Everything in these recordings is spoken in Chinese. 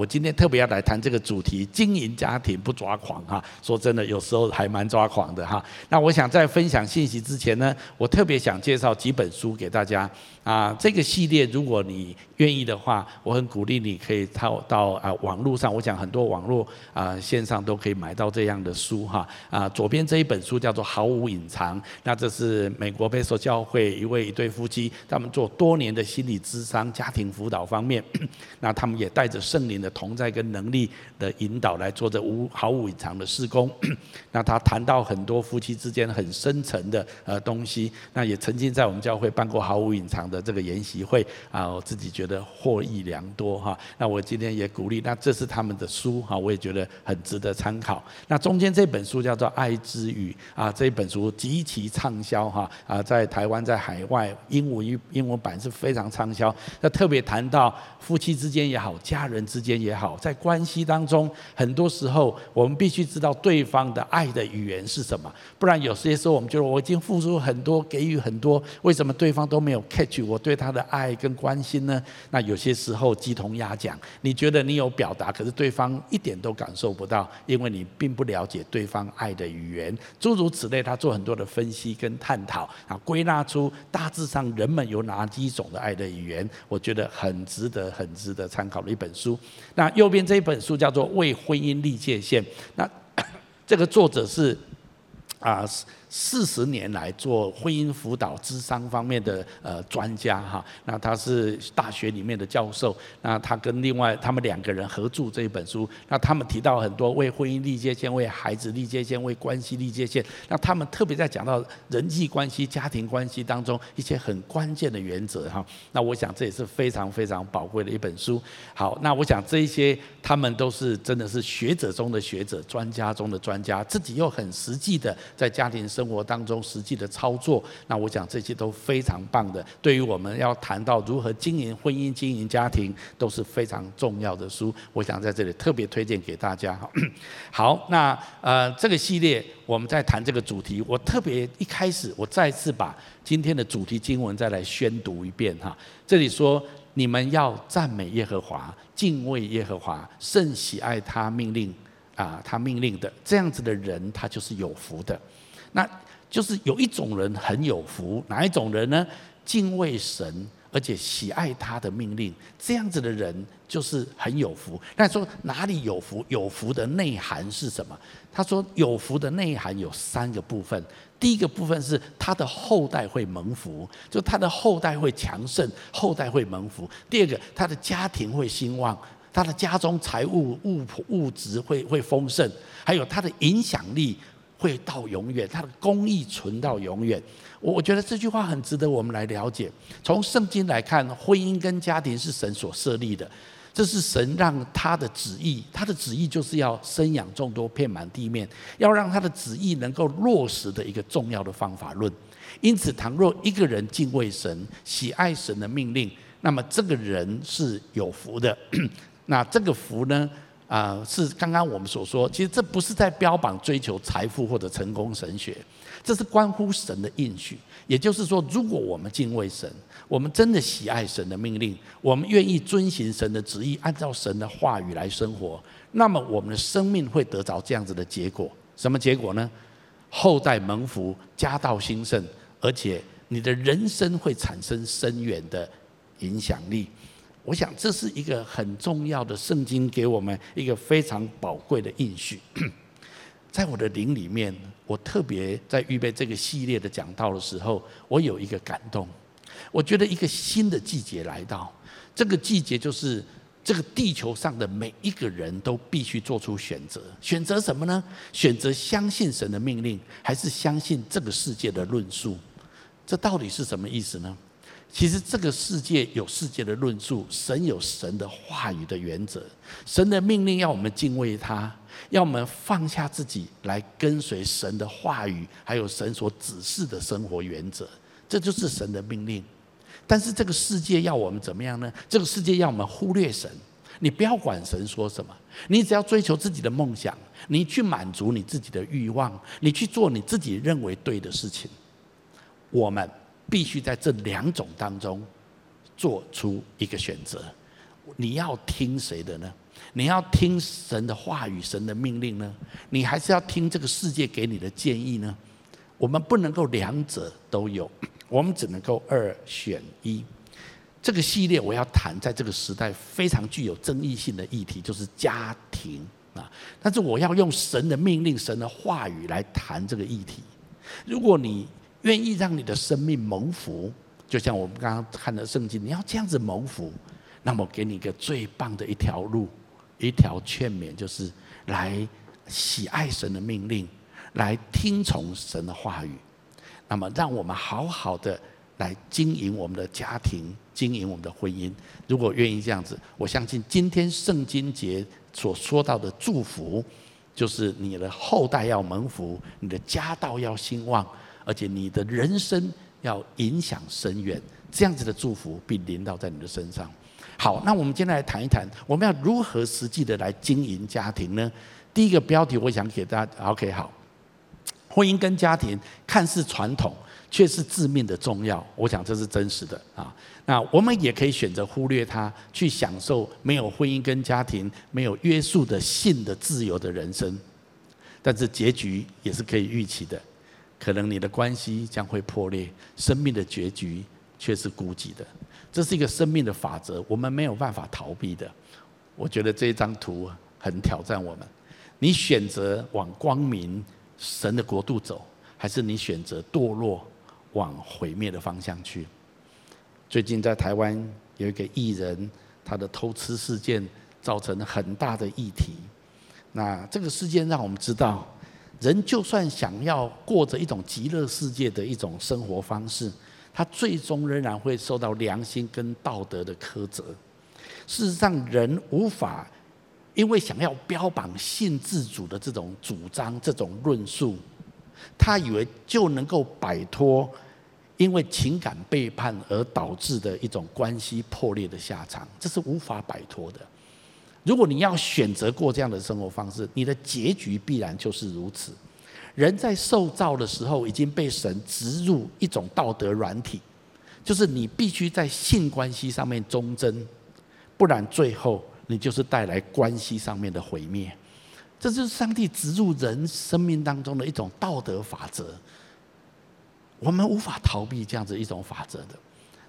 我今天特别要来谈这个主题：经营家庭不抓狂哈。说真的，有时候还蛮抓狂的哈。那我想在分享信息之前呢，我特别想介绍几本书给大家啊。这个系列，如果你愿意的话，我很鼓励你可以到到啊网络上，我想很多网络啊线上都可以买到这样的书哈。啊，左边这一本书叫做《毫无隐藏》，那这是美国贝索教会一位一对夫妻，他们做多年的心理咨商、家庭辅导方面，那他们也带着圣灵的同在跟能力的引导来做着无 毫无隐藏的施工。那他谈到很多夫妻之间很深层的呃东西，那也曾经在我们教会办过毫无隐藏的这个研习会啊，我自己觉得获益良多哈。那我今天也鼓励，那这是他们的书哈，我也觉得很值得参考。那中间这本书叫做《爱之语》啊，这本书极其畅销哈啊，在台湾在海外英文英文版是非常畅销。那特别谈到夫妻之间也好，家人之间也好，在关系当中，很多时候我们必须知道对方的爱的语言是什么，不然有些时候我们觉得我已经付出很多，给予很多，为什么对方都没有 catch 我对他的爱跟关心呢？那有些时候鸡同鸭讲，你觉得你有表达，可是对方一点都感受不到，因为你并不了解对方爱的语言，诸如此类。他做很多的分析跟探讨，啊，归纳出大致上人们有哪几种的爱的语言，我觉得很值得、很值得参考的一本书。那右边这一本书叫做《为婚姻立界线》，那 这个作者是啊。四十年来做婚姻辅导、智商方面的呃专家哈，那他是大学里面的教授，那他跟另外他们两个人合著这一本书，那他们提到很多为婚姻立界线、为孩子立界线、为关系立界线，那他们特别在讲到人际关系、家庭关系当中一些很关键的原则哈，那我想这也是非常非常宝贵的一本书。好，那我想这一些他们都是真的是学者中的学者、专家中的专家，自己又很实际的在家庭生活当中实际的操作，那我讲这些都非常棒的。对于我们要谈到如何经营婚姻、经营家庭，都是非常重要的书。我想在这里特别推荐给大家。好，那呃，这个系列我们在谈这个主题，我特别一开始我再次把今天的主题经文再来宣读一遍哈。这里说：你们要赞美耶和华，敬畏耶和华，甚喜爱他命令啊，他命令的这样子的人，他就是有福的。那就是有一种人很有福，哪一种人呢？敬畏神，而且喜爱他的命令，这样子的人就是很有福。那说哪里有福？有福的内涵是什么？他说有福的内涵有三个部分。第一个部分是他的后代会蒙福，就他的后代会强盛，后代会蒙福。第二个，他的家庭会兴旺，他的家中财物物物质会会丰盛，还有他的影响力。会到永远，他的公义存到永远。我我觉得这句话很值得我们来了解。从圣经来看，婚姻跟家庭是神所设立的，这是神让他的旨意，他的旨意就是要生养众多，遍满地面，要让他的旨意能够落实的一个重要的方法论。因此，倘若一个人敬畏神，喜爱神的命令，那么这个人是有福的。那这个福呢？啊、是刚刚我们所说，其实这不是在标榜追求财富或者成功神学，这是关乎神的应许。也就是说，如果我们敬畏神，我们真的喜爱神的命令，我们愿意遵行神的旨意，按照神的话语来生活，那么我们的生命会得着这样子的结果。什么结果呢？后代蒙福，家道兴盛，而且你的人生会产生深远的影响力。我想这是一个很重要的圣经给我们一个非常宝贵的应许。在我的灵里面，我特别在预备这个系列的讲道的时候，我有一个感动。我觉得一个新的季节来到，这个季节就是这个地球上的每一个人都必须做出选择。选择什么呢？选择相信神的命令，还是相信这个世界的论述？这到底是什么意思呢？其实这个世界有世界的论述，神有神的话语的原则，神的命令要我们敬畏他，要我们放下自己来跟随神的话语，还有神所指示的生活原则，这就是神的命令。但是这个世界要我们怎么样呢？这个世界要我们忽略神，你不要管神说什么，你只要追求自己的梦想，你去满足你自己的欲望，你去做你自己认为对的事情。我们。必须在这两种当中做出一个选择，你要听谁的呢？你要听神的话语、神的命令呢？你还是要听这个世界给你的建议呢？我们不能够两者都有，我们只能够二选一。这个系列我要谈在这个时代非常具有争议性的议题，就是家庭啊。但是我要用神的命令、神的话语来谈这个议题。如果你愿意让你的生命蒙福，就像我们刚刚看的圣经，你要这样子蒙福，那么给你一个最棒的一条路。一条劝勉就是来喜爱神的命令，来听从神的话语。那么，让我们好好的来经营我们的家庭，经营我们的婚姻。如果愿意这样子，我相信今天圣经节所说到的祝福，就是你的后代要蒙福，你的家道要兴旺，而且你的人生要影响深远。这样子的祝福必临到在你的身上。好，那我们今天来谈一谈，我们要如何实际的来经营家庭呢？第一个标题，我想给大家，OK，好，婚姻跟家庭看似传统，却是致命的重要。我想这是真实的啊。那我们也可以选择忽略它，去享受没有婚姻跟家庭、没有约束的性的自由的人生。但是结局也是可以预期的，可能你的关系将会破裂，生命的结局却是孤寂的。这是一个生命的法则，我们没有办法逃避的。我觉得这一张图很挑战我们。你选择往光明、神的国度走，还是你选择堕落、往毁灭的方向去？最近在台湾有一个艺人，他的偷吃事件造成了很大的议题。那这个事件让我们知道，人就算想要过着一种极乐世界的一种生活方式。他最终仍然会受到良心跟道德的苛责。事实上，人无法因为想要标榜性自主的这种主张、这种论述，他以为就能够摆脱因为情感背叛而导致的一种关系破裂的下场，这是无法摆脱的。如果你要选择过这样的生活方式，你的结局必然就是如此。人在受造的时候已经被神植入一种道德软体，就是你必须在性关系上面忠贞，不然最后你就是带来关系上面的毁灭。这就是上帝植入人生命当中的一种道德法则，我们无法逃避这样子一种法则的。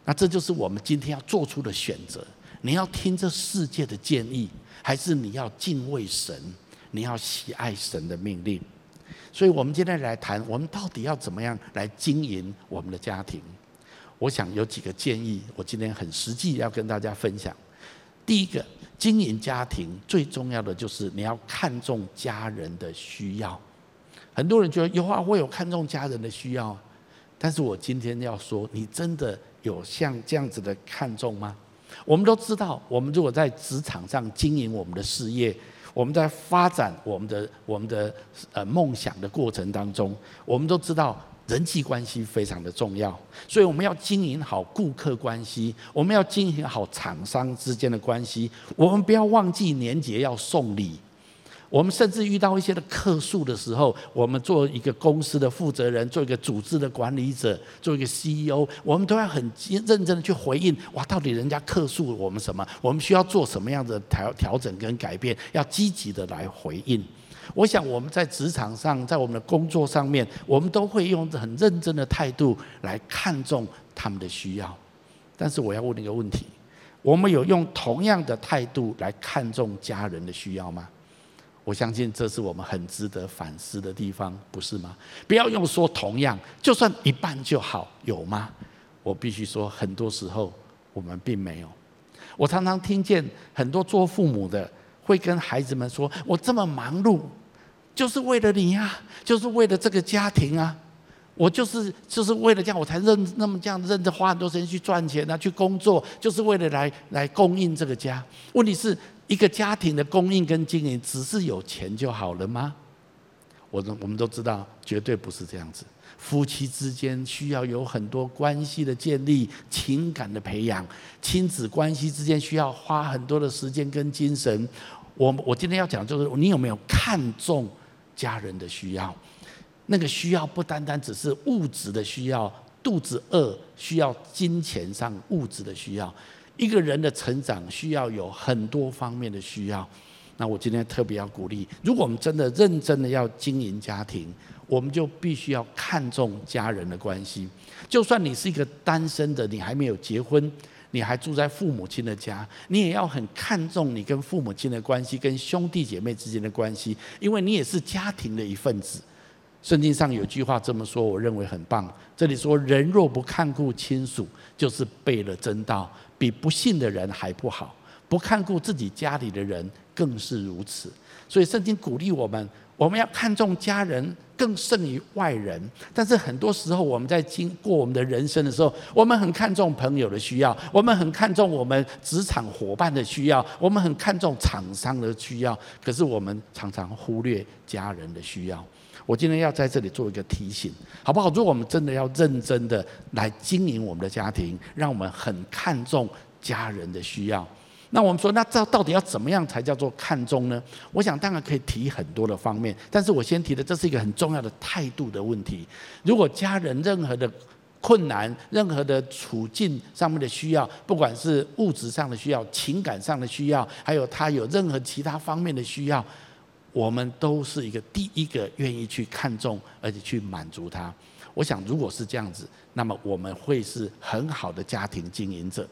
那这就是我们今天要做出的选择：你要听这世界的建议，还是你要敬畏神？你要喜爱神的命令？所以，我们今天来谈，我们到底要怎么样来经营我们的家庭？我想有几个建议，我今天很实际要跟大家分享。第一个，经营家庭最重要的就是你要看重家人的需要。很多人觉得有啊，我有看重家人的需要，但是我今天要说，你真的有像这样子的看重吗？我们都知道，我们如果在职场上经营我们的事业。我们在发展我们的我们的呃梦想的过程当中，我们都知道人际关系非常的重要，所以我们要经营好顾客关系，我们要经营好厂商之间的关系，我们不要忘记年节要送礼。我们甚至遇到一些的客诉的时候，我们做一个公司的负责人，做一个组织的管理者，做一个 CEO，我们都要很认真的去回应。哇，到底人家客诉我们什么？我们需要做什么样的调调整跟改变？要积极的来回应。我想我们在职场上，在我们的工作上面，我们都会用很认真的态度来看重他们的需要。但是我要问一个问题：我们有用同样的态度来看重家人的需要吗？我相信这是我们很值得反思的地方，不是吗？不要用说同样，就算一半就好，有吗？我必须说，很多时候我们并没有。我常常听见很多做父母的会跟孩子们说：“我这么忙碌，就是为了你呀，就是为了这个家庭啊，我就是就是为了这样，我才认那么这样认真花很多时间去赚钱啊，去工作，就是为了来来供应这个家。问题是。”一个家庭的供应跟经营，只是有钱就好了吗？我我们都知道，绝对不是这样子。夫妻之间需要有很多关系的建立、情感的培养，亲子关系之间需要花很多的时间跟精神。我我今天要讲，就是你有没有看重家人的需要？那个需要不单单只是物质的需要，肚子饿需要金钱上物质的需要。一个人的成长需要有很多方面的需要。那我今天特别要鼓励，如果我们真的认真的要经营家庭，我们就必须要看重家人的关系。就算你是一个单身的，你还没有结婚，你还住在父母亲的家，你也要很看重你跟父母亲的关系，跟兄弟姐妹之间的关系，因为你也是家庭的一份子。圣经上有句话这么说，我认为很棒。这里说：“人若不看顾亲属，就是背了真道，比不信的人还不好。不看顾自己家里的人，更是如此。”所以圣经鼓励我们，我们要看重家人更胜于外人。但是很多时候，我们在经过我们的人生的时候，我们很看重朋友的需要，我们很看重我们职场伙伴的需要，我们很看重厂商的需要。可是我们常常忽略家人的需要。我今天要在这里做一个提醒，好不好？如果我们真的要认真的来经营我们的家庭，让我们很看重家人的需要，那我们说，那这到底要怎么样才叫做看重呢？我想当然可以提很多的方面，但是我先提的这是一个很重要的态度的问题。如果家人任何的困难、任何的处境上面的需要，不管是物质上的需要、情感上的需要，还有他有任何其他方面的需要。我们都是一个第一个愿意去看重，而且去满足他。我想，如果是这样子，那么我们会是很好的家庭经营者。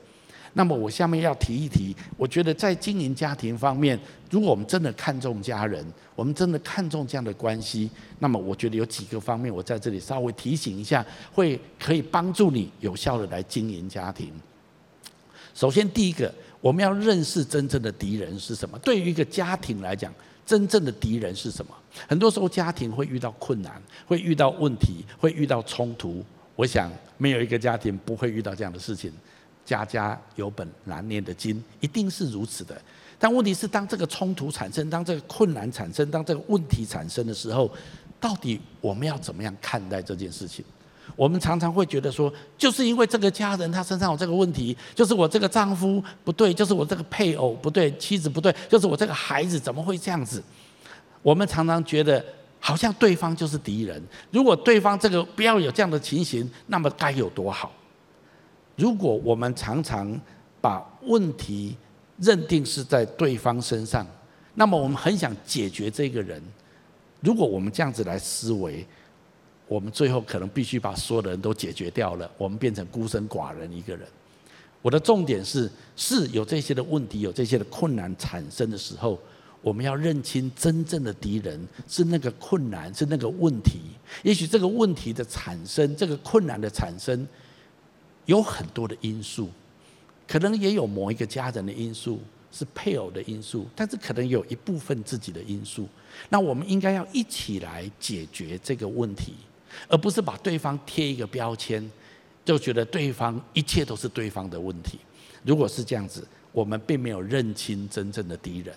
那么我下面要提一提，我觉得在经营家庭方面，如果我们真的看重家人，我们真的看重这样的关系，那么我觉得有几个方面，我在这里稍微提醒一下，会可以帮助你有效的来经营家庭。首先，第一个，我们要认识真正的敌人是什么。对于一个家庭来讲，真正的敌人是什么？很多时候家庭会遇到困难，会遇到问题，会遇到冲突。我想没有一个家庭不会遇到这样的事情。家家有本难念的经，一定是如此的。但问题是，当这个冲突产生，当这个困难产生，当这个问题产生的时候，到底我们要怎么样看待这件事情？我们常常会觉得说，就是因为这个家人他身上有这个问题，就是我这个丈夫不对，就是我这个配偶不对，妻子不对，就是我这个孩子怎么会这样子？我们常常觉得好像对方就是敌人。如果对方这个不要有这样的情形，那么该有多好？如果我们常常把问题认定是在对方身上，那么我们很想解决这个人。如果我们这样子来思维，我们最后可能必须把所有的人都解决掉了，我们变成孤身寡人一个人。我的重点是，是有这些的问题，有这些的困难产生的时候，我们要认清真正的敌人是那个困难，是那个问题。也许这个问题的产生，这个困难的产生，有很多的因素，可能也有某一个家人的因素，是配偶的因素，但是可能有一部分自己的因素。那我们应该要一起来解决这个问题。而不是把对方贴一个标签，就觉得对方一切都是对方的问题。如果是这样子，我们并没有认清真正的敌人。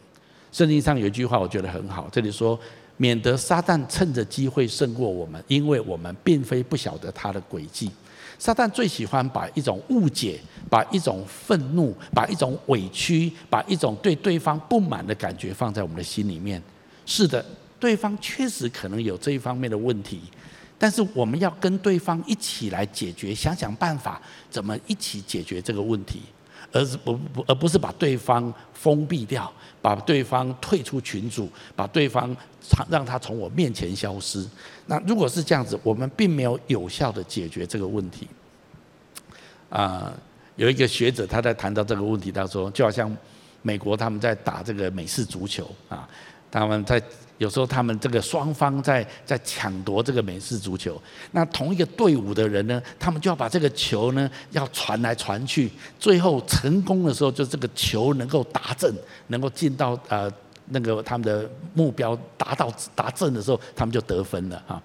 圣经上有一句话，我觉得很好，这里说：免得撒旦趁着机会胜过我们，因为我们并非不晓得他的诡计。撒旦最喜欢把一种误解、把一种愤怒、把一种委屈、把一种对对方不满的感觉放在我们的心里面。是的，对方确实可能有这一方面的问题。但是我们要跟对方一起来解决，想想办法，怎么一起解决这个问题，而是不不而不是把对方封闭掉，把对方退出群组，把对方让他从我面前消失。那如果是这样子，我们并没有有效的解决这个问题。啊，有一个学者他在谈到这个问题，他说就好像美国他们在打这个美式足球啊，他们在。有时候他们这个双方在在抢夺这个美式足球，那同一个队伍的人呢，他们就要把这个球呢要传来传去，最后成功的时候，就这个球能够达阵，能够进到呃那个他们的目标达到达阵的时候，他们就得分了啊，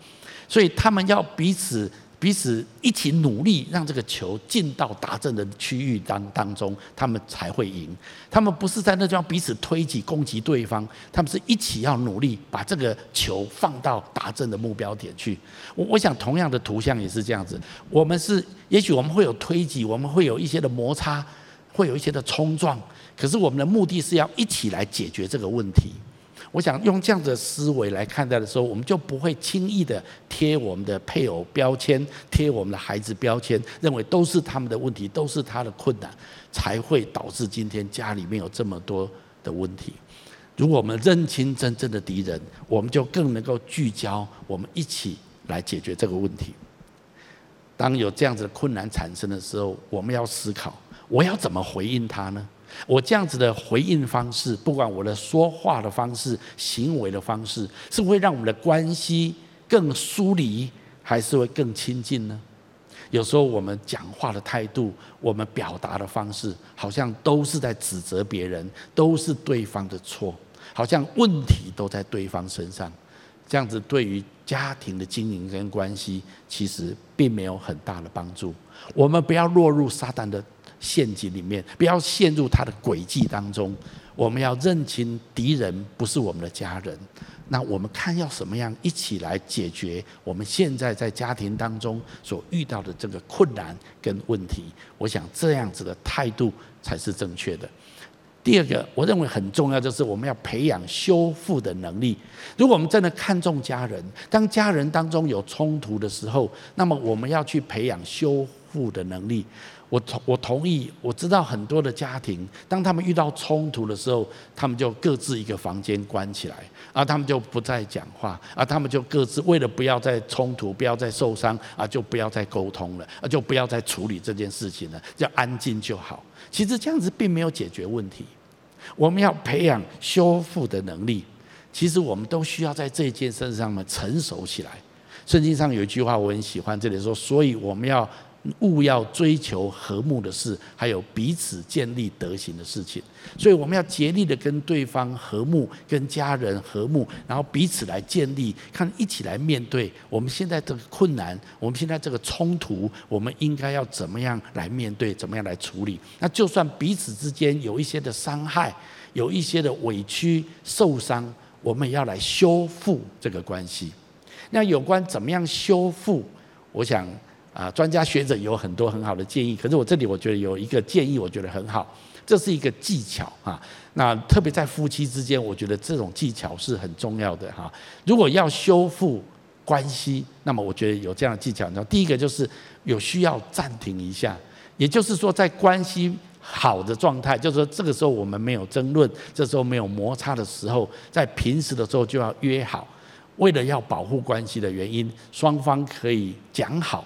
所以他们要彼此。彼此一起努力，让这个球进到达阵的区域当当中，他们才会赢。他们不是在那地方彼此推挤攻击对方，他们是一起要努力把这个球放到达阵的目标点去。我我想同样的图像也是这样子。我们是也许我们会有推挤，我们会有一些的摩擦，会有一些的冲撞，可是我们的目的是要一起来解决这个问题。我想用这样的思维来看待的时候，我们就不会轻易的贴我们的配偶标签，贴我们的孩子标签，认为都是他们的问题，都是他的困难，才会导致今天家里面有这么多的问题。如果我们认清真正的敌人，我们就更能够聚焦，我们一起来解决这个问题。当有这样子的困难产生的时候，我们要思考，我要怎么回应他呢？我这样子的回应方式，不管我的说话的方式、行为的方式，是会让我们的关系更疏离，还是会更亲近呢？有时候我们讲话的态度，我们表达的方式，好像都是在指责别人，都是对方的错，好像问题都在对方身上。这样子对于家庭的经营跟关系，其实并没有很大的帮助。我们不要落入撒旦的陷阱里面，不要陷入他的诡计当中。我们要认清敌人不是我们的家人。那我们看要什么样一起来解决我们现在在家庭当中所遇到的这个困难跟问题。我想这样子的态度才是正确的。第二个，我认为很重要，就是我们要培养修复的能力。如果我们真的看重家人，当家人当中有冲突的时候，那么我们要去培养修复的能力。我同我同意，我知道很多的家庭，当他们遇到冲突的时候，他们就各自一个房间关起来，啊，他们就不再讲话，啊，他们就各自为了不要再冲突，不要再受伤，啊，就不要再沟通了，啊，就不要再处理这件事情了，要安静就好。其实这样子并没有解决问题。我们要培养修复的能力，其实我们都需要在这件事上面成熟起来。圣经上有一句话我很喜欢，这里说，所以我们要。务要追求和睦的事，还有彼此建立德行的事情。所以我们要竭力的跟对方和睦，跟家人和睦，然后彼此来建立，看一起来面对我们现在这个困难，我们现在这个冲突，我们应该要怎么样来面对，怎么样来处理？那就算彼此之间有一些的伤害，有一些的委屈、受伤，我们也要来修复这个关系。那有关怎么样修复，我想。啊，专家学者有很多很好的建议，可是我这里我觉得有一个建议，我觉得很好，这是一个技巧啊。那特别在夫妻之间，我觉得这种技巧是很重要的哈。如果要修复关系，那么我觉得有这样的技巧。那第一个就是有需要暂停一下，也就是说，在关系好的状态，就是说这个时候我们没有争论，这时候没有摩擦的时候，在平时的时候就要约好，为了要保护关系的原因，双方可以讲好。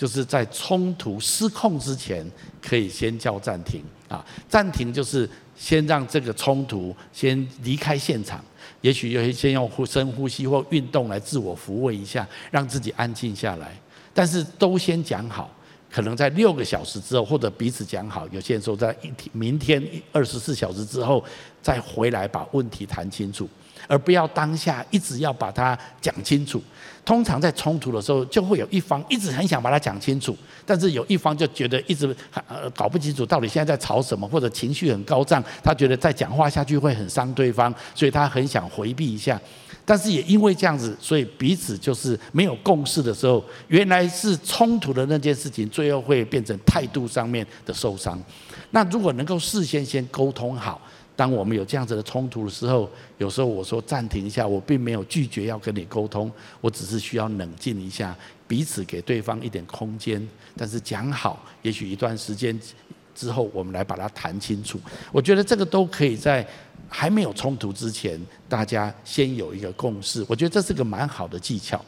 就是在冲突失控之前，可以先叫暂停啊！暂停就是先让这个冲突先离开现场，也许有先用呼深呼吸或运动来自我抚慰一下，让自己安静下来。但是都先讲好，可能在六个小时之后，或者彼此讲好，有些人说在一天明天二十四小时之后再回来把问题谈清楚。而不要当下一直要把它讲清楚。通常在冲突的时候，就会有一方一直很想把它讲清楚，但是有一方就觉得一直搞不清楚到底现在在吵什么，或者情绪很高涨，他觉得再讲话下去会很伤对方，所以他很想回避一下。但是也因为这样子，所以彼此就是没有共识的时候，原来是冲突的那件事情，最后会变成态度上面的受伤。那如果能够事先先沟通好。当我们有这样子的冲突的时候，有时候我说暂停一下，我并没有拒绝要跟你沟通，我只是需要冷静一下，彼此给对方一点空间，但是讲好，也许一段时间之后，我们来把它谈清楚。我觉得这个都可以在还没有冲突之前，大家先有一个共识。我觉得这是个蛮好的技巧。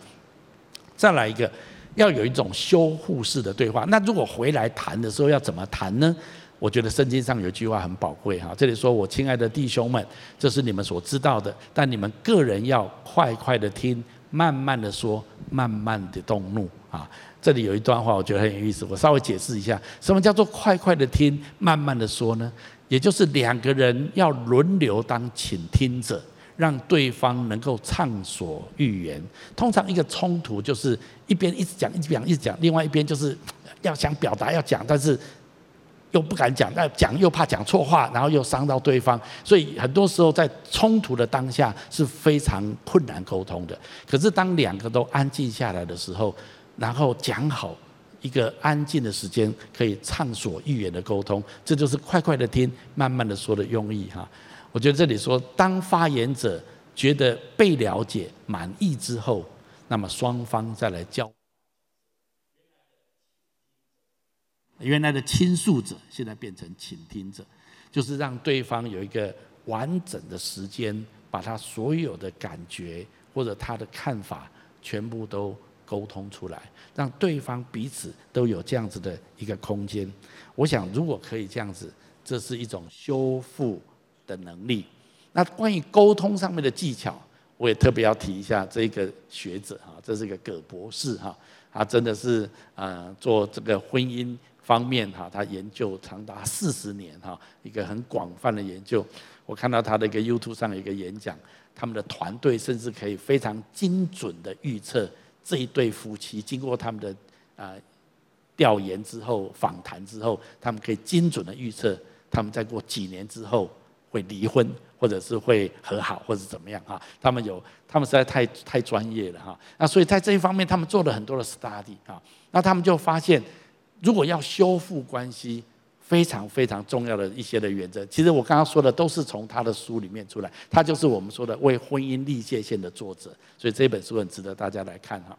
再来一个，要有一种修复式的对话。那如果回来谈的时候要怎么谈呢？我觉得圣经上有一句话很宝贵哈，这里说：“我亲爱的弟兄们，这是你们所知道的，但你们个人要快快的听，慢慢的说，慢慢的动怒啊。”这里有一段话，我觉得很有意思，我稍微解释一下，什么叫做快快的听，慢慢的说呢？也就是两个人要轮流当倾听者，让对方能够畅所欲言。通常一个冲突就是一边一直讲，一直讲，一直讲，另外一边就是要想表达要讲，但是。又不敢讲，那讲又怕讲错话，然后又伤到对方，所以很多时候在冲突的当下是非常困难沟通的。可是当两个都安静下来的时候，然后讲好一个安静的时间，可以畅所欲言的沟通，这就是快快的听，慢慢的说的用意哈。我觉得这里说，当发言者觉得被了解、满意之后，那么双方再来交。原来的倾诉者，现在变成倾听者，就是让对方有一个完整的时间，把他所有的感觉或者他的看法全部都沟通出来，让对方彼此都有这样子的一个空间。我想，如果可以这样子，这是一种修复的能力。那关于沟通上面的技巧，我也特别要提一下这个学者哈，这是一个葛博士哈，他真的是呃做这个婚姻方面哈，他研究长达四十年哈，一个很广泛的研究。我看到他的一个 YouTube 上有一个演讲，他们的团队甚至可以非常精准的预测这一对夫妻经过他们的呃调研之后、访谈之后，他们可以精准的预测他们再过几年之后会离婚。或者是会和好，或者怎么样哈？他们有，他们实在太太专业了哈。那所以在这一方面，他们做了很多的 study 啊。那他们就发现，如果要修复关系，非常非常重要的一些的原则，其实我刚刚说的都是从他的书里面出来。他就是我们说的为婚姻立界线的作者，所以这本书很值得大家来看哈。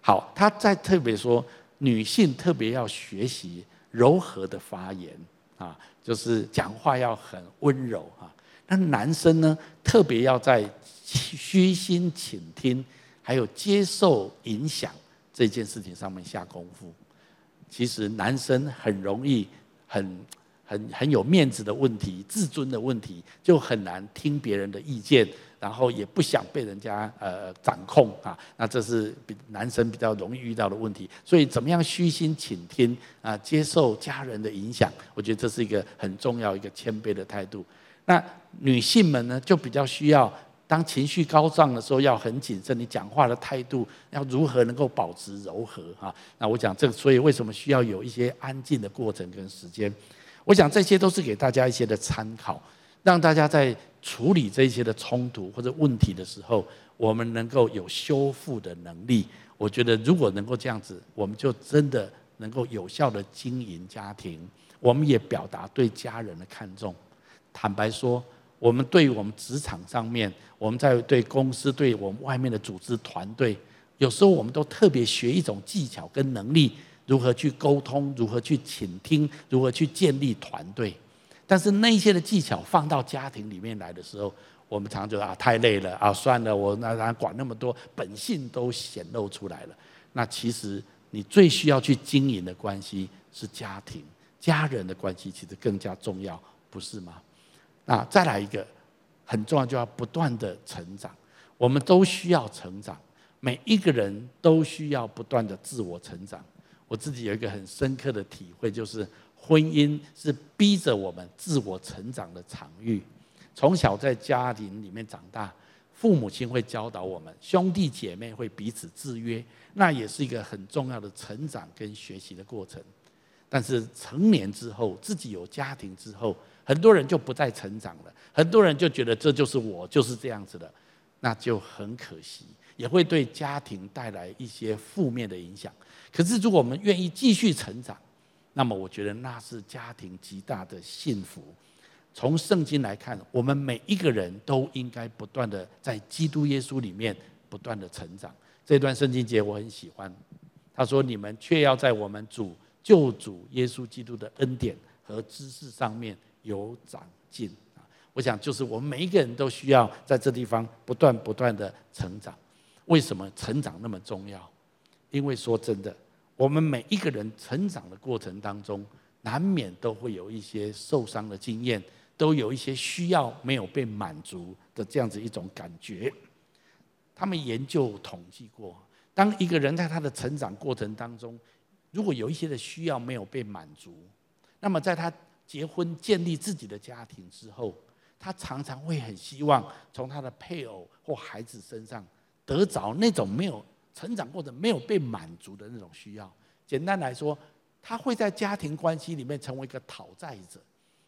好，他在特别说，女性特别要学习柔和的发言啊，就是讲话要很温柔哈。那男生呢，特别要在虚心倾听，还有接受影响这件事情上面下功夫。其实男生很容易很很很有面子的问题、自尊的问题，就很难听别人的意见，然后也不想被人家呃掌控啊。那这是比男生比较容易遇到的问题。所以，怎么样虚心倾听啊，接受家人的影响，我觉得这是一个很重要一个谦卑的态度。那女性们呢，就比较需要当情绪高涨的时候，要很谨慎。你讲话的态度要如何能够保持柔和哈？那我讲这个，所以为什么需要有一些安静的过程跟时间？我想这些都是给大家一些的参考，让大家在处理这些的冲突或者问题的时候，我们能够有修复的能力。我觉得如果能够这样子，我们就真的能够有效的经营家庭，我们也表达对家人的看重。坦白说，我们对于我们职场上面，我们在对公司、对我们外面的组织团队，有时候我们都特别学一种技巧跟能力，如何去沟通，如何去倾听，如何去建立团队。但是那些的技巧放到家庭里面来的时候，我们常常就啊太累了啊，算了，我那哪管那么多，本性都显露出来了。那其实你最需要去经营的关系是家庭、家人的关系，其实更加重要，不是吗？那再来一个很重要，就要不断的成长。我们都需要成长，每一个人都需要不断的自我成长。我自己有一个很深刻的体会，就是婚姻是逼着我们自我成长的场域。从小在家庭里面长大，父母亲会教导我们，兄弟姐妹会彼此制约，那也是一个很重要的成长跟学习的过程。但是成年之后，自己有家庭之后，很多人就不再成长了，很多人就觉得这就是我就是这样子的，那就很可惜，也会对家庭带来一些负面的影响。可是如果我们愿意继续成长，那么我觉得那是家庭极大的幸福。从圣经来看，我们每一个人都应该不断的在基督耶稣里面不断的成长。这段圣经节我很喜欢，他说：“你们却要在我们主救主耶稣基督的恩典和知识上面。”有长进啊！我想就是我们每一个人都需要在这地方不断不断的成长。为什么成长那么重要？因为说真的，我们每一个人成长的过程当中，难免都会有一些受伤的经验，都有一些需要没有被满足的这样子一种感觉。他们研究统计过，当一个人在他的成长过程当中，如果有一些的需要没有被满足，那么在他结婚建立自己的家庭之后，他常常会很希望从他的配偶或孩子身上得着那种没有成长过程没有被满足的那种需要。简单来说，他会在家庭关系里面成为一个讨债者。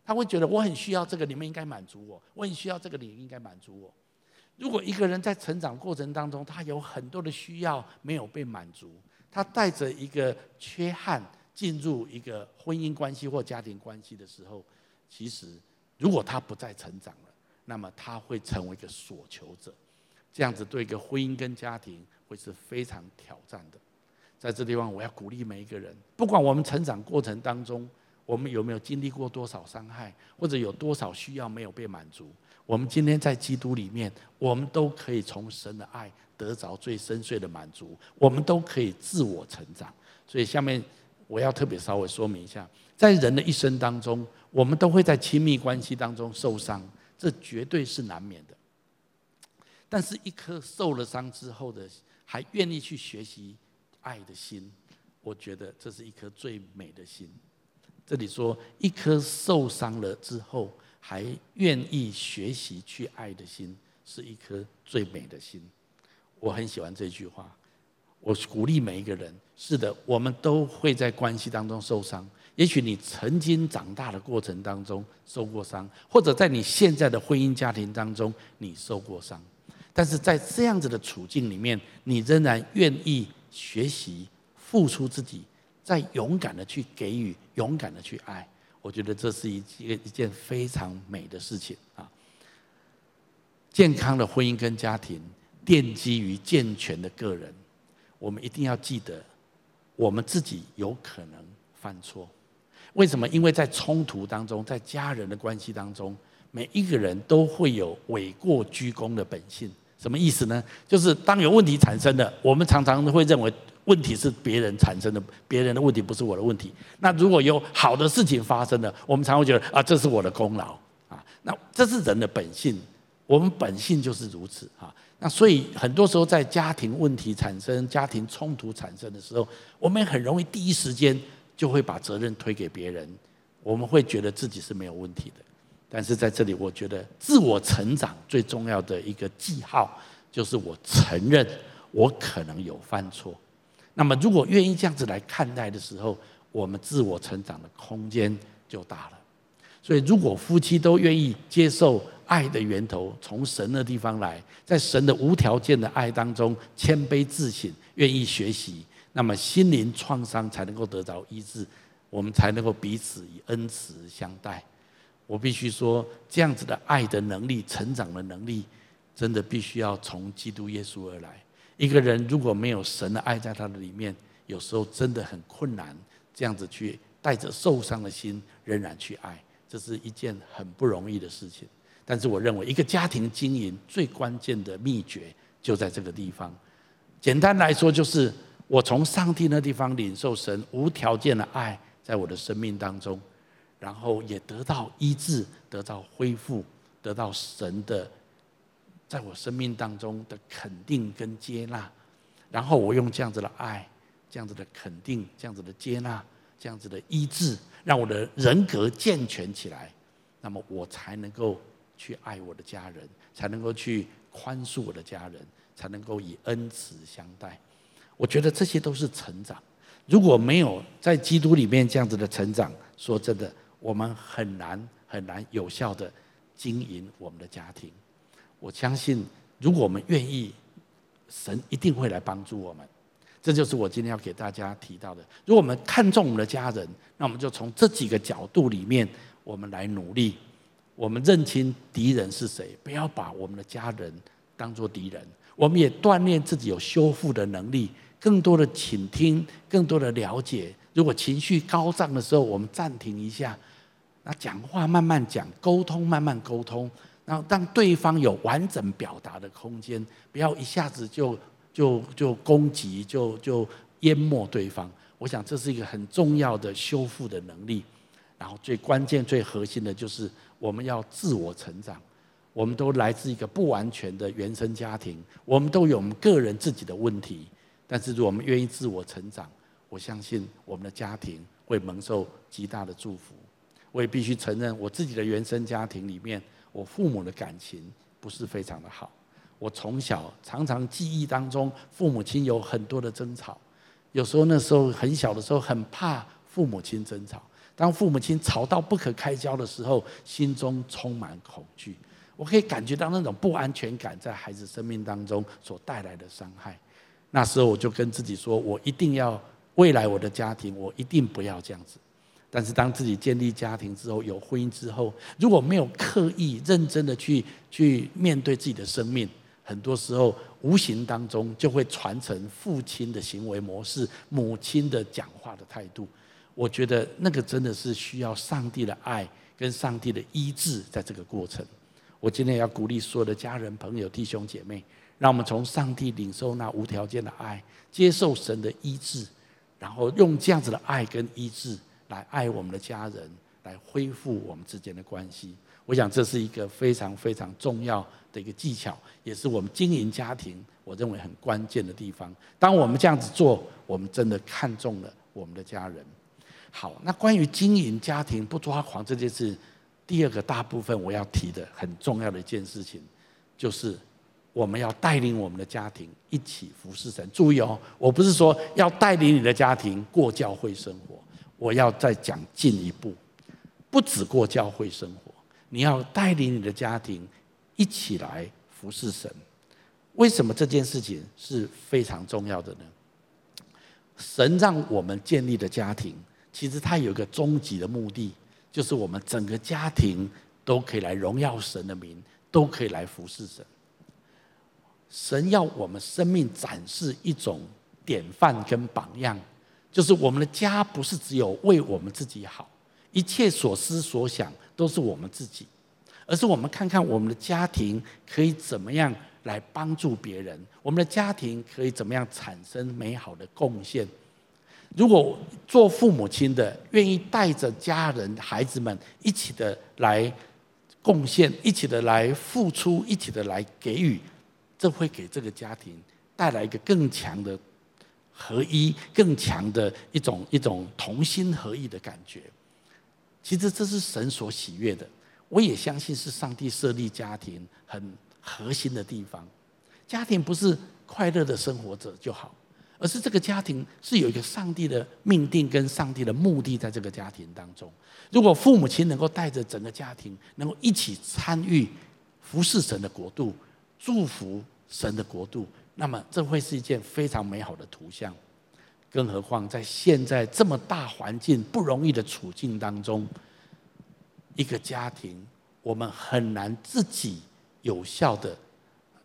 他会觉得我很需要这个，你们应该满足我；我很需要这个，你应该满足我。如果一个人在成长过程当中，他有很多的需要没有被满足，他带着一个缺憾。进入一个婚姻关系或家庭关系的时候，其实如果他不再成长了，那么他会成为一个索求者，这样子对一个婚姻跟家庭会是非常挑战的。在这地方，我要鼓励每一个人，不管我们成长过程当中，我们有没有经历过多少伤害，或者有多少需要没有被满足，我们今天在基督里面，我们都可以从神的爱得着最深邃的满足，我们都可以自我成长。所以下面我要特别稍微说明一下，在人的一生当中，我们都会在亲密关系当中受伤，这绝对是难免的。但是，一颗受了伤之后的还愿意去学习爱的心，我觉得这是一颗最美的心。这里说，一颗受伤了之后还愿意学习去爱的心，是一颗最美的心。我很喜欢这句话。我鼓励每一个人，是的，我们都会在关系当中受伤。也许你曾经长大的过程当中受过伤，或者在你现在的婚姻家庭当中你受过伤，但是在这样子的处境里面，你仍然愿意学习付出自己。再勇敢的去给予，勇敢的去爱，我觉得这是一一个一件非常美的事情啊。健康的婚姻跟家庭奠基于健全的个人，我们一定要记得，我们自己有可能犯错。为什么？因为在冲突当中，在家人的关系当中，每一个人都会有诿过居功的本性。什么意思呢？就是当有问题产生的，我们常常会认为。问题是别人产生的，别人的问题不是我的问题。那如果有好的事情发生了，我们常会觉得啊，这是我的功劳啊。那这是人的本性，我们本性就是如此啊。那所以很多时候在家庭问题产生、家庭冲突产生的时候，我们很容易第一时间就会把责任推给别人，我们会觉得自己是没有问题的。但是在这里，我觉得自我成长最重要的一个记号，就是我承认我可能有犯错。那么，如果愿意这样子来看待的时候，我们自我成长的空间就大了。所以，如果夫妻都愿意接受爱的源头从神的地方来，在神的无条件的爱当中谦卑自省，愿意学习，那么心灵创伤才能够得到医治，我们才能够彼此以恩慈相待。我必须说，这样子的爱的能力、成长的能力，真的必须要从基督耶稣而来。一个人如果没有神的爱在他的里面，有时候真的很困难，这样子去带着受伤的心仍然去爱，这是一件很不容易的事情。但是我认为，一个家庭经营最关键的秘诀就在这个地方。简单来说，就是我从上帝那地方领受神无条件的爱，在我的生命当中，然后也得到医治，得到恢复，得到神的。在我生命当中的肯定跟接纳，然后我用这样子的爱、这样子的肯定、这样子的接纳、这样子的医治，让我的人格健全起来，那么我才能够去爱我的家人，才能够去宽恕我的家人，才能够以恩慈相待。我觉得这些都是成长。如果没有在基督里面这样子的成长，说真的，我们很难很难有效的经营我们的家庭。我相信，如果我们愿意，神一定会来帮助我们。这就是我今天要给大家提到的。如果我们看重我们的家人，那我们就从这几个角度里面，我们来努力。我们认清敌人是谁，不要把我们的家人当做敌人。我们也锻炼自己有修复的能力，更多的倾听，更多的了解。如果情绪高涨的时候，我们暂停一下，那讲话慢慢讲，沟通慢慢沟通。然后让对方有完整表达的空间，不要一下子就就就攻击，就就淹没对方。我想这是一个很重要的修复的能力。然后最关键、最核心的就是我们要自我成长。我们都来自一个不完全的原生家庭，我们都有我们个人自己的问题。但是如果我们愿意自我成长，我相信我们的家庭会蒙受极大的祝福。我也必须承认，我自己的原生家庭里面。我父母的感情不是非常的好，我从小常常记忆当中，父母亲有很多的争吵，有时候那时候很小的时候很怕父母亲争吵，当父母亲吵到不可开交的时候，心中充满恐惧，我可以感觉到那种不安全感在孩子生命当中所带来的伤害。那时候我就跟自己说，我一定要未来我的家庭，我一定不要这样子。但是当自己建立家庭之后，有婚姻之后，如果没有刻意认真的去去面对自己的生命，很多时候无形当中就会传承父亲的行为模式、母亲的讲话的态度。我觉得那个真的是需要上帝的爱跟上帝的医治，在这个过程。我今天要鼓励所有的家人、朋友、弟兄姐妹，让我们从上帝领受那无条件的爱，接受神的医治，然后用这样子的爱跟医治。来爱我们的家人，来恢复我们之间的关系。我想这是一个非常非常重要的一个技巧，也是我们经营家庭我认为很关键的地方。当我们这样子做，我们真的看中了我们的家人。好，那关于经营家庭不抓狂这件事，第二个大部分我要提的很重要的一件事情，就是我们要带领我们的家庭一起服侍神。注意哦，我不是说要带领你的家庭过教会生活。我要再讲进一步，不只过教会生活，你要带领你的家庭一起来服侍神。为什么这件事情是非常重要的呢？神让我们建立的家庭，其实它有一个终极的目的，就是我们整个家庭都可以来荣耀神的名，都可以来服侍神。神要我们生命展示一种典范跟榜样。就是我们的家不是只有为我们自己好，一切所思所想都是我们自己，而是我们看看我们的家庭可以怎么样来帮助别人，我们的家庭可以怎么样产生美好的贡献。如果做父母亲的愿意带着家人、孩子们一起的来贡献，一起的来付出，一起的来给予，这会给这个家庭带来一个更强的。合一更强的一种一种同心合意的感觉，其实这是神所喜悦的。我也相信是上帝设立家庭很核心的地方。家庭不是快乐的生活着就好，而是这个家庭是有一个上帝的命定跟上帝的目的在这个家庭当中。如果父母亲能够带着整个家庭，能够一起参与服侍神的国度，祝福神的国度。那么这会是一件非常美好的图像，更何况在现在这么大环境不容易的处境当中，一个家庭我们很难自己有效的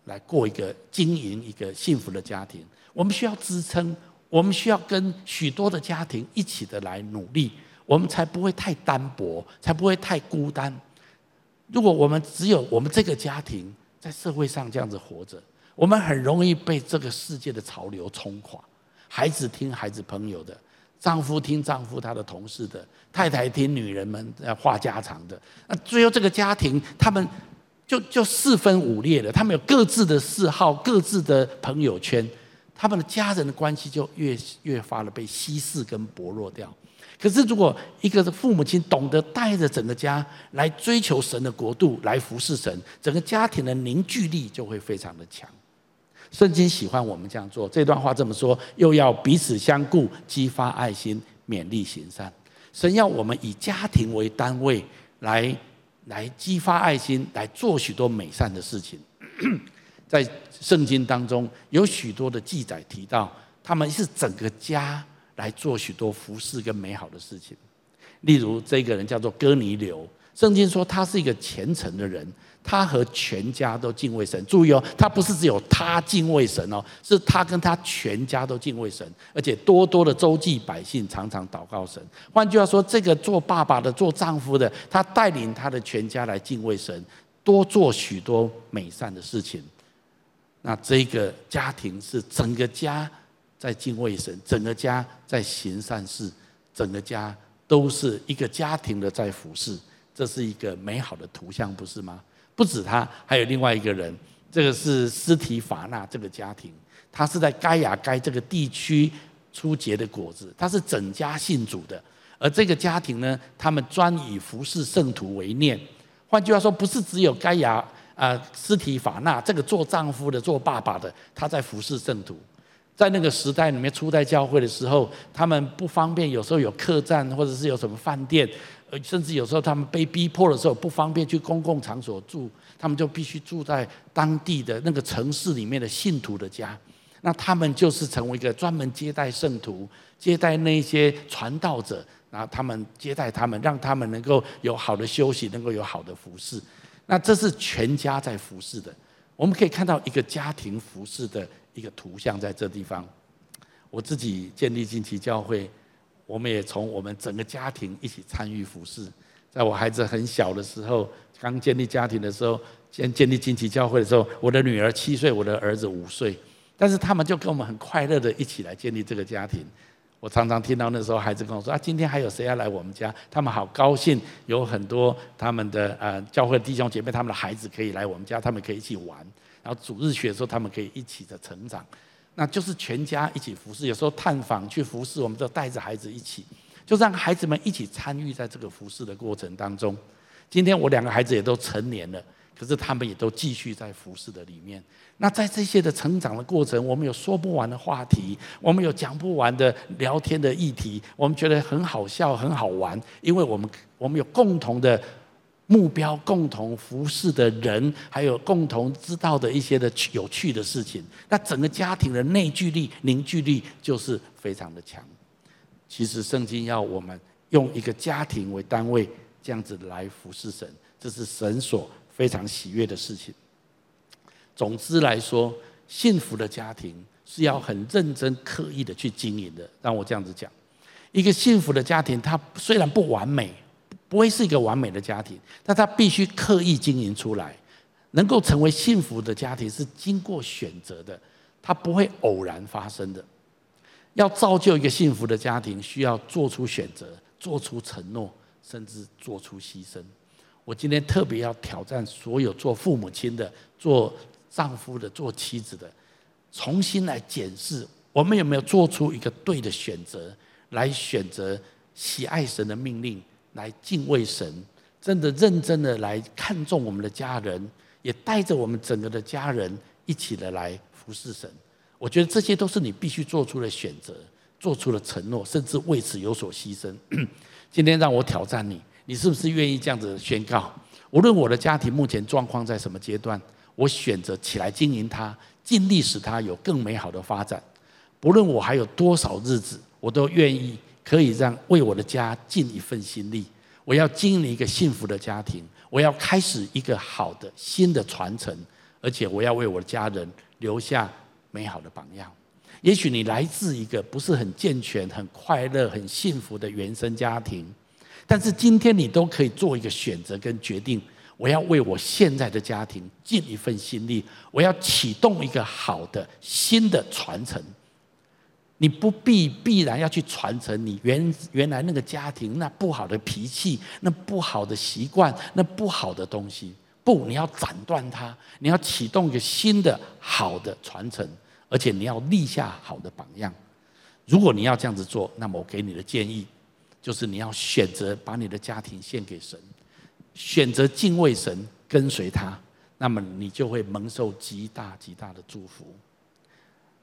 来过一个经营一个幸福的家庭，我们需要支撑，我们需要跟许多的家庭一起的来努力，我们才不会太单薄，才不会太孤单。如果我们只有我们这个家庭在社会上这样子活着。我们很容易被这个世界的潮流冲垮，孩子听孩子朋友的，丈夫听丈夫他的同事的，太太听女人们呃话家常的，那最后这个家庭他们就就四分五裂了，他们有各自的嗜好，各自的朋友圈，他们的家人的关系就越越发的被稀释跟薄弱掉。可是，如果一个父母亲懂得带着整个家来追求神的国度，来服侍神，整个家庭的凝聚力就会非常的强。圣经喜欢我们这样做。这段话这么说，又要彼此相顾，激发爱心，勉励行善。神要我们以家庭为单位来来激发爱心，来做许多美善的事情。在圣经当中有许多的记载提到，他们是整个家来做许多服侍跟美好的事情。例如，这个人叫做哥尼流，圣经说他是一个虔诚的人。他和全家都敬畏神。注意哦，他不是只有他敬畏神哦，是他跟他全家都敬畏神，而且多多的周济百姓，常常祷告神。换句话说，这个做爸爸的、做丈夫的，他带领他的全家来敬畏神，多做许多美善的事情。那这个家庭是整个家在敬畏神，整个家在行善事，整个家都是一个家庭的在服侍，这是一个美好的图像，不是吗？不止他，还有另外一个人，这个是斯提法纳这个家庭，他是在该亚该这个地区出结的果子，他是整家信主的。而这个家庭呢，他们专以服侍圣徒为念。换句话说，不是只有该亚啊斯提法纳这个做丈夫的、做爸爸的，他在服侍圣徒。在那个时代里面，初代教会的时候，他们不方便，有时候有客栈，或者是有什么饭店。呃，甚至有时候他们被逼迫的时候不方便去公共场所住，他们就必须住在当地的那个城市里面的信徒的家。那他们就是成为一个专门接待圣徒、接待那些传道者，然后他们接待他们，让他们能够有好的休息，能够有好的服侍。那这是全家在服侍的。我们可以看到一个家庭服侍的一个图像在这地方。我自己建立惊奇教会，我们也从我们整个家庭一起参与服侍。在我孩子很小的时候，刚建立家庭的时候，先建立惊奇教会的时候，我的女儿七岁，我的儿子五岁。但是他们就跟我们很快乐的一起来建立这个家庭。我常常听到那时候孩子跟我说啊，今天还有谁要来我们家？他们好高兴，有很多他们的呃教会弟兄姐妹，他们的孩子可以来我们家，他们可以一起玩。然后主日学的时候，他们可以一起的成长。那就是全家一起服侍，有时候探访去服侍，我们就带着孩子一起，就让孩子们一起参与在这个服侍的过程当中。今天我两个孩子也都成年了。可是他们也都继续在服侍的里面。那在这些的成长的过程，我们有说不完的话题，我们有讲不完的聊天的议题，我们觉得很好笑、很好玩，因为我们我们有共同的目标、共同服侍的人，还有共同知道的一些的有趣的事情。那整个家庭的内聚力、凝聚力就是非常的强。其实圣经要我们用一个家庭为单位，这样子来服侍神，这是神所。非常喜悦的事情。总之来说，幸福的家庭是要很认真、刻意的去经营的。让我这样子讲，一个幸福的家庭，它虽然不完美，不会是一个完美的家庭，但它必须刻意经营出来。能够成为幸福的家庭，是经过选择的，它不会偶然发生的。要造就一个幸福的家庭，需要做出选择，做出承诺，甚至做出牺牲。我今天特别要挑战所有做父母亲的、做丈夫的、做妻子的，重新来检视我们有没有做出一个对的选择，来选择喜爱神的命令，来敬畏神，真的认真的来看重我们的家人，也带着我们整个的家人一起的来服侍神。我觉得这些都是你必须做出的选择，做出了承诺，甚至为此有所牺牲。今天让我挑战你。你是不是愿意这样子宣告？无论我的家庭目前状况在什么阶段，我选择起来经营它，尽力使它有更美好的发展。不论我还有多少日子，我都愿意可以让为我的家尽一份心力。我要经营一个幸福的家庭，我要开始一个好的新的传承，而且我要为我的家人留下美好的榜样。也许你来自一个不是很健全、很快乐、很幸福的原生家庭。但是今天你都可以做一个选择跟决定，我要为我现在的家庭尽一份心力，我要启动一个好的新的传承。你不必必然要去传承你原原来那个家庭那不好的脾气、那不好的习惯、那不好的东西，不，你要斩断它，你要启动一个新的好的传承，而且你要立下好的榜样。如果你要这样子做，那么我给你的建议。就是你要选择把你的家庭献给神，选择敬畏神，跟随他，那么你就会蒙受极大极大的祝福。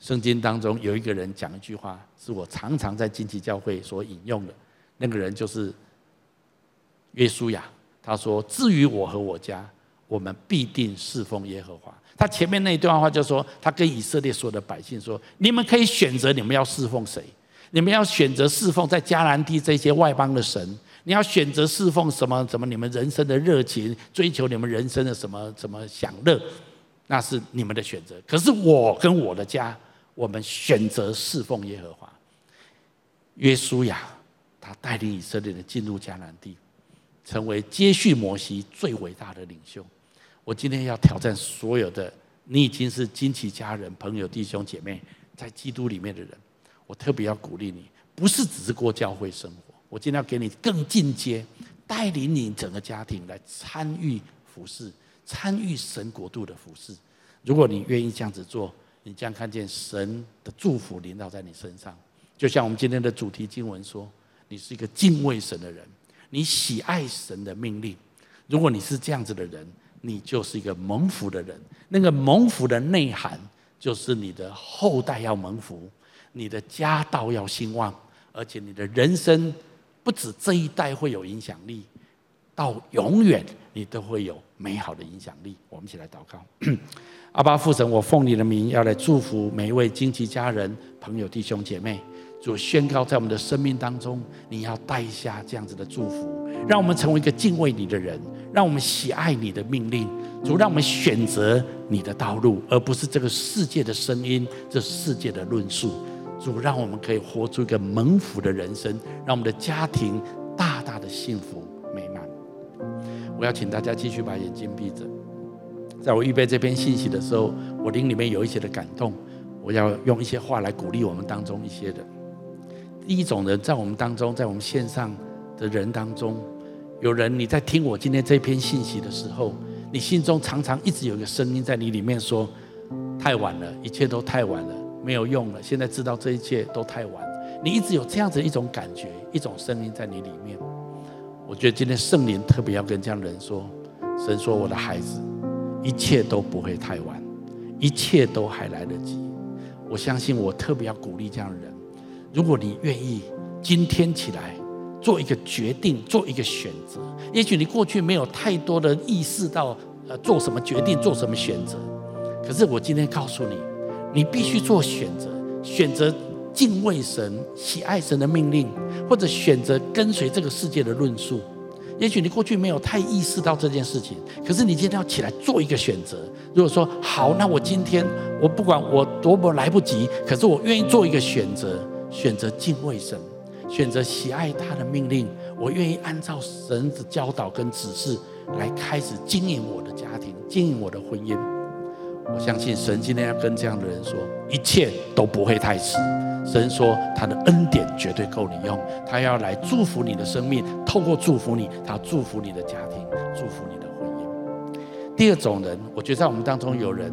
圣经当中有一个人讲一句话，是我常常在惊奇教会所引用的，那个人就是约书亚。他说：“至于我和我家，我们必定侍奉耶和华。”他前面那一段话就说，他跟以色列所有的百姓说：“你们可以选择你们要侍奉谁。”你们要选择侍奉在迦南地这些外邦的神，你要选择侍奉什么？什么？你们人生的热情，追求你们人生的什么？什么享乐？那是你们的选择。可是我跟我的家，我们选择侍奉耶和华。约书亚，他带领以色列人进入迦南地，成为接续摩西最伟大的领袖。我今天要挑战所有的，你已经是惊奇家人、朋友、弟兄姐妹，在基督里面的人。我特别要鼓励你，不是只是过教会生活，我今天要给你更进阶，带领你整个家庭来参与服侍，参与神国度的服侍。如果你愿意这样子做，你将看见神的祝福临到在你身上。就像我们今天的主题经文说，你是一个敬畏神的人，你喜爱神的命令。如果你是这样子的人，你就是一个蒙福的人。那个蒙福的内涵，就是你的后代要蒙福。你的家道要兴旺，而且你的人生不止这一代会有影响力，到永远你都会有美好的影响力。我们一起来祷告，阿爸父神，我奉你的名要来祝福每一位荆棘家人、朋友、弟兄姐妹。主宣告在我们的生命当中，你要带下这样子的祝福，让我们成为一个敬畏你的人，让我们喜爱你的命令。主，让我们选择你的道路，而不是这个世界的声音、这世界的论述。主，让我们可以活出一个蒙福的人生，让我们的家庭大大的幸福美满。我要请大家继续把眼睛闭着。在我预备这篇信息的时候，我灵里面有一些的感动，我要用一些话来鼓励我们当中一些人。第一种人，在我们当中，在我们线上的人当中，有人你在听我今天这篇信息的时候，你心中常常一直有一个声音在你里面说：太晚了，一切都太晚了，没有用了。现在知道这一切都太晚，你一直有这样子一种感觉，一种声音在你里面。我觉得今天圣灵特别要跟这样的人说：神说，我的孩子，一切都不会太晚，一切都还来得及。我相信，我特别要鼓励这样的人。如果你愿意今天起来做一个决定，做一个选择，也许你过去没有太多的意识到，呃，做什么决定，做什么选择。可是我今天告诉你，你必须做选择，选择敬畏神、喜爱神的命令，或者选择跟随这个世界的论述。也许你过去没有太意识到这件事情，可是你今天要起来做一个选择。如果说好，那我今天我不管我多么来不及，可是我愿意做一个选择。选择敬畏神，选择喜爱他的命令，我愿意按照神的教导跟指示来开始经营我的家庭，经营我的婚姻。我相信神今天要跟这样的人说，一切都不会太迟。神说他的恩典绝对够你用，他要来祝福你的生命，透过祝福你，他祝福你的家庭，祝福你的婚姻。第二种人，我觉得在我们当中有人。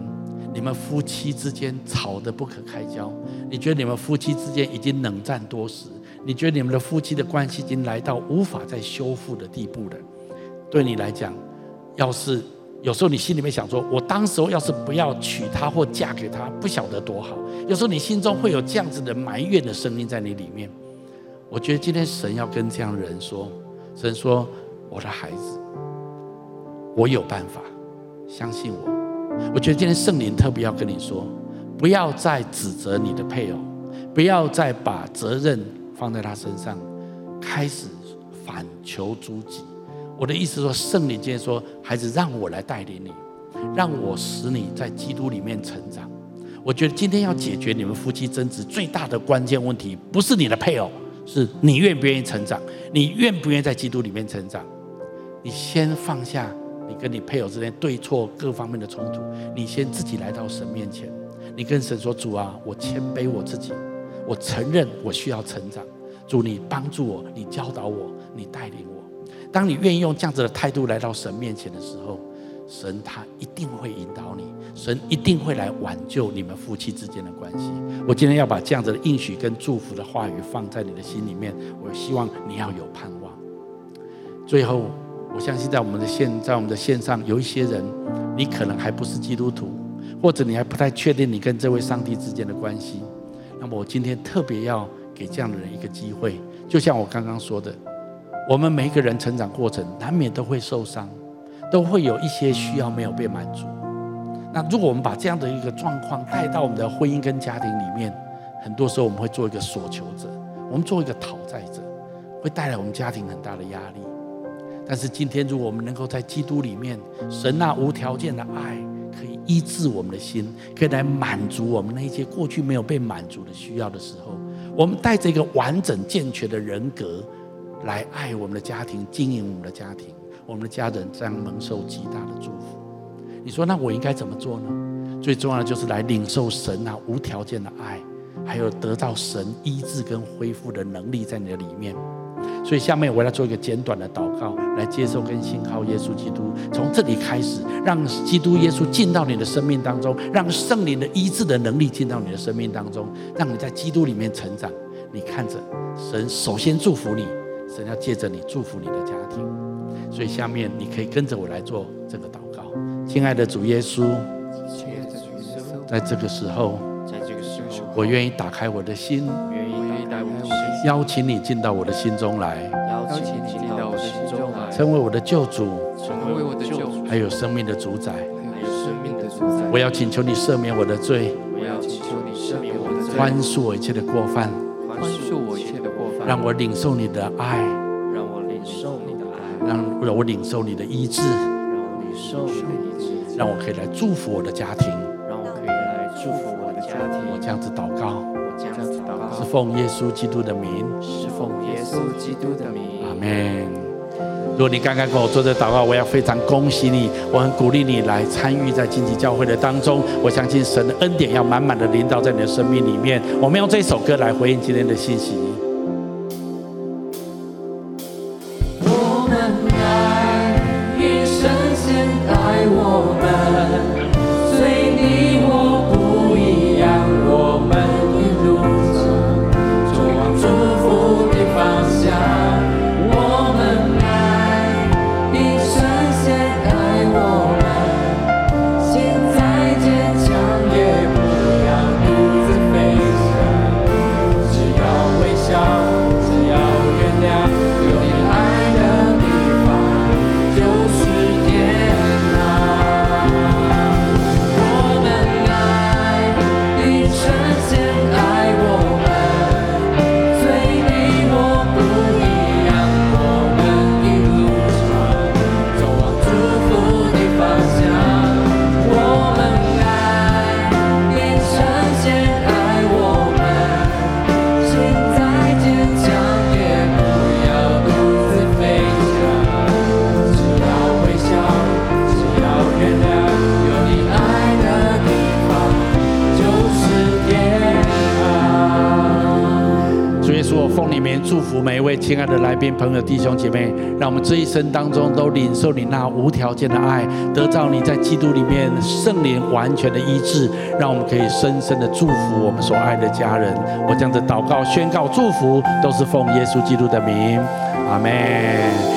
你们夫妻之间吵得不可开交，你觉得你们夫妻之间已经冷战多时？你觉得你们的夫妻的关系已经来到无法再修复的地步了？对你来讲，要是有时候你心里面想说，我当时候要是不要娶她或嫁给她，不晓得多好。有时候你心中会有这样子的埋怨的声音在你里面。我觉得今天神要跟这样的人说，神说：“我的孩子，我有办法，相信我。”我觉得今天圣灵特别要跟你说，不要再指责你的配偶，不要再把责任放在他身上，开始反求诸己。我的意思说，圣灵今天说，孩子，让我来带领你，让我使你在基督里面成长。我觉得今天要解决你们夫妻争执最大的关键问题，不是你的配偶，是你愿不愿意成长，你愿不愿意在基督里面成长。你先放下。你跟你配偶之间对错各方面的冲突，你先自己来到神面前，你跟神说：“主啊，我谦卑我自己，我承认我需要成长。主，你帮助我，你教导我，你带领我。当你愿意用这样子的态度来到神面前的时候，神他一定会引导你，神一定会来挽救你们夫妻之间的关系。我今天要把这样子的应许跟祝福的话语放在你的心里面，我希望你要有盼望。最后。我相信在我们的线，在我们的线上有一些人，你可能还不是基督徒，或者你还不太确定你跟这位上帝之间的关系。那么我今天特别要给这样的人一个机会，就像我刚刚说的，我们每一个人成长过程难免都会受伤，都会有一些需要没有被满足。那如果我们把这样的一个状况带到我们的婚姻跟家庭里面，很多时候我们会做一个索求者，我们做一个讨债者，会带来我们家庭很大的压力。但是今天，如果我们能够在基督里面，神那无条件的爱可以医治我们的心，可以来满足我们那些过去没有被满足的需要的时候，我们带着一个完整健全的人格来爱我们的家庭，经营我们的家庭，我们的家人这样蒙受极大的祝福。你说，那我应该怎么做呢？最重要的就是来领受神啊无条件的爱，还有得到神医治跟恢复的能力在你的里面。所以下面我要做一个简短的祷告，来接受跟信靠耶稣基督。从这里开始，让基督耶稣进到你的生命当中，让圣灵的医治的能力进到你的生命当中，让你在基督里面成长。你看着神首先祝福你，神要借着你祝福你的家庭。所以下面你可以跟着我来做这个祷告。亲爱的主耶稣，在这个时候，在这个时候，我愿意打开我的心。邀请你进到我的心中来，邀请你进到我的心中来，成为我的救主，成为我的救主，还有生命的主宰，还有生命的主宰我要请求你赦免我的罪，我要请求你赦免我的罪，宽恕我一切的过犯，宽恕我一切的过犯，让我领受你的爱，让我领受你的爱，让让我领受你的医治，让我领受你的医治，让我可以来祝福我的家庭，让我可以来祝福我的家庭。我这样子祷告，我这样子祷告，是奉耶稣基督的名，是奉耶稣基督的名。阿门。如果你刚刚跟我做这祷告，我要非常恭喜你，我很鼓励你来参与在经济教会的当中。我相信神的恩典要满满的临到在你的生命里面。我们用这首歌来回应今天的信息。每一位亲爱的来宾、朋友、弟兄姐妹，让我们这一生当中都领受你那无条件的爱，得到你在基督里面圣灵完全的医治，让我们可以深深的祝福我们所爱的家人。我这样的祷告、宣告、祝福，都是奉耶稣基督的名，阿门。